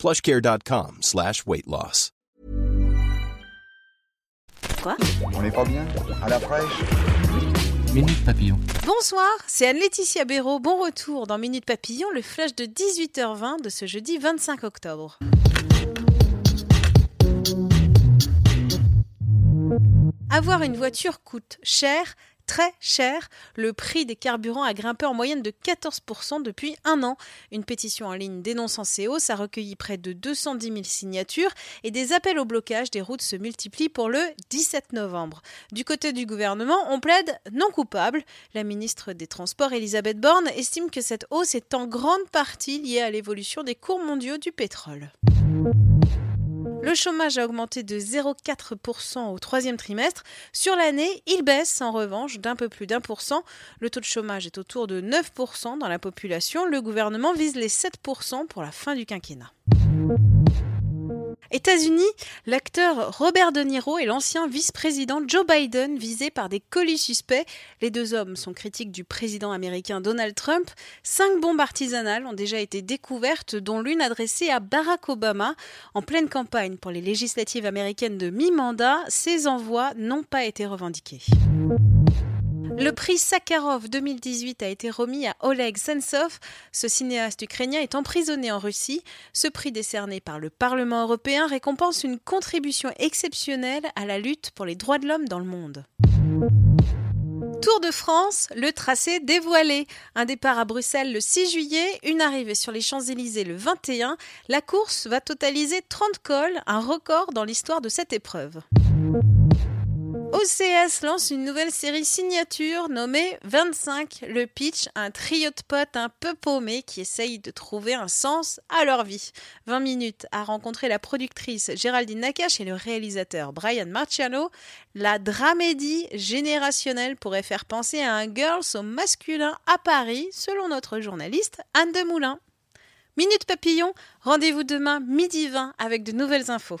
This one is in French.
plushcare.com slash weight loss. Quoi On n'est pas bien À la fraîche Minute Papillon. Bonsoir, c'est Anne-Laetitia Béraud. Bon retour dans Minute Papillon, le flash de 18h20 de ce jeudi 25 octobre. Avoir une voiture coûte cher, très cher. Le prix des carburants a grimpé en moyenne de 14% depuis un an. Une pétition en ligne dénonçant ces hausses a recueilli près de 210 000 signatures et des appels au blocage des routes se multiplient pour le 17 novembre. Du côté du gouvernement, on plaide non coupable. La ministre des Transports, Elisabeth Borne, estime que cette hausse est en grande partie liée à l'évolution des cours mondiaux du pétrole. Le chômage a augmenté de 0,4% au troisième trimestre. Sur l'année, il baisse en revanche d'un peu plus d'un pour. Le taux de chômage est autour de 9% dans la population. Le gouvernement vise les 7% pour la fin du quinquennat. États-Unis, l'acteur Robert De Niro et l'ancien vice-président Joe Biden visés par des colis suspects. Les deux hommes sont critiques du président américain Donald Trump. Cinq bombes artisanales ont déjà été découvertes, dont l'une adressée à Barack Obama. En pleine campagne pour les législatives américaines de mi-mandat, ces envois n'ont pas été revendiqués. Le prix Sakharov 2018 a été remis à Oleg Sentsov. Ce cinéaste ukrainien est emprisonné en Russie. Ce prix décerné par le Parlement européen récompense une contribution exceptionnelle à la lutte pour les droits de l'homme dans le monde. Tour de France, le tracé dévoilé. Un départ à Bruxelles le 6 juillet, une arrivée sur les Champs-Élysées le 21. La course va totaliser 30 cols, un record dans l'histoire de cette épreuve. OCS lance une nouvelle série signature nommée 25. Le pitch, un trio de potes un peu paumés qui essayent de trouver un sens à leur vie. 20 minutes à rencontrer la productrice Géraldine Nakache et le réalisateur Brian Marciano. La dramédie générationnelle pourrait faire penser à un girls au masculin à Paris, selon notre journaliste Anne Demoulin. Minute Papillon, rendez-vous demain midi 20 avec de nouvelles infos.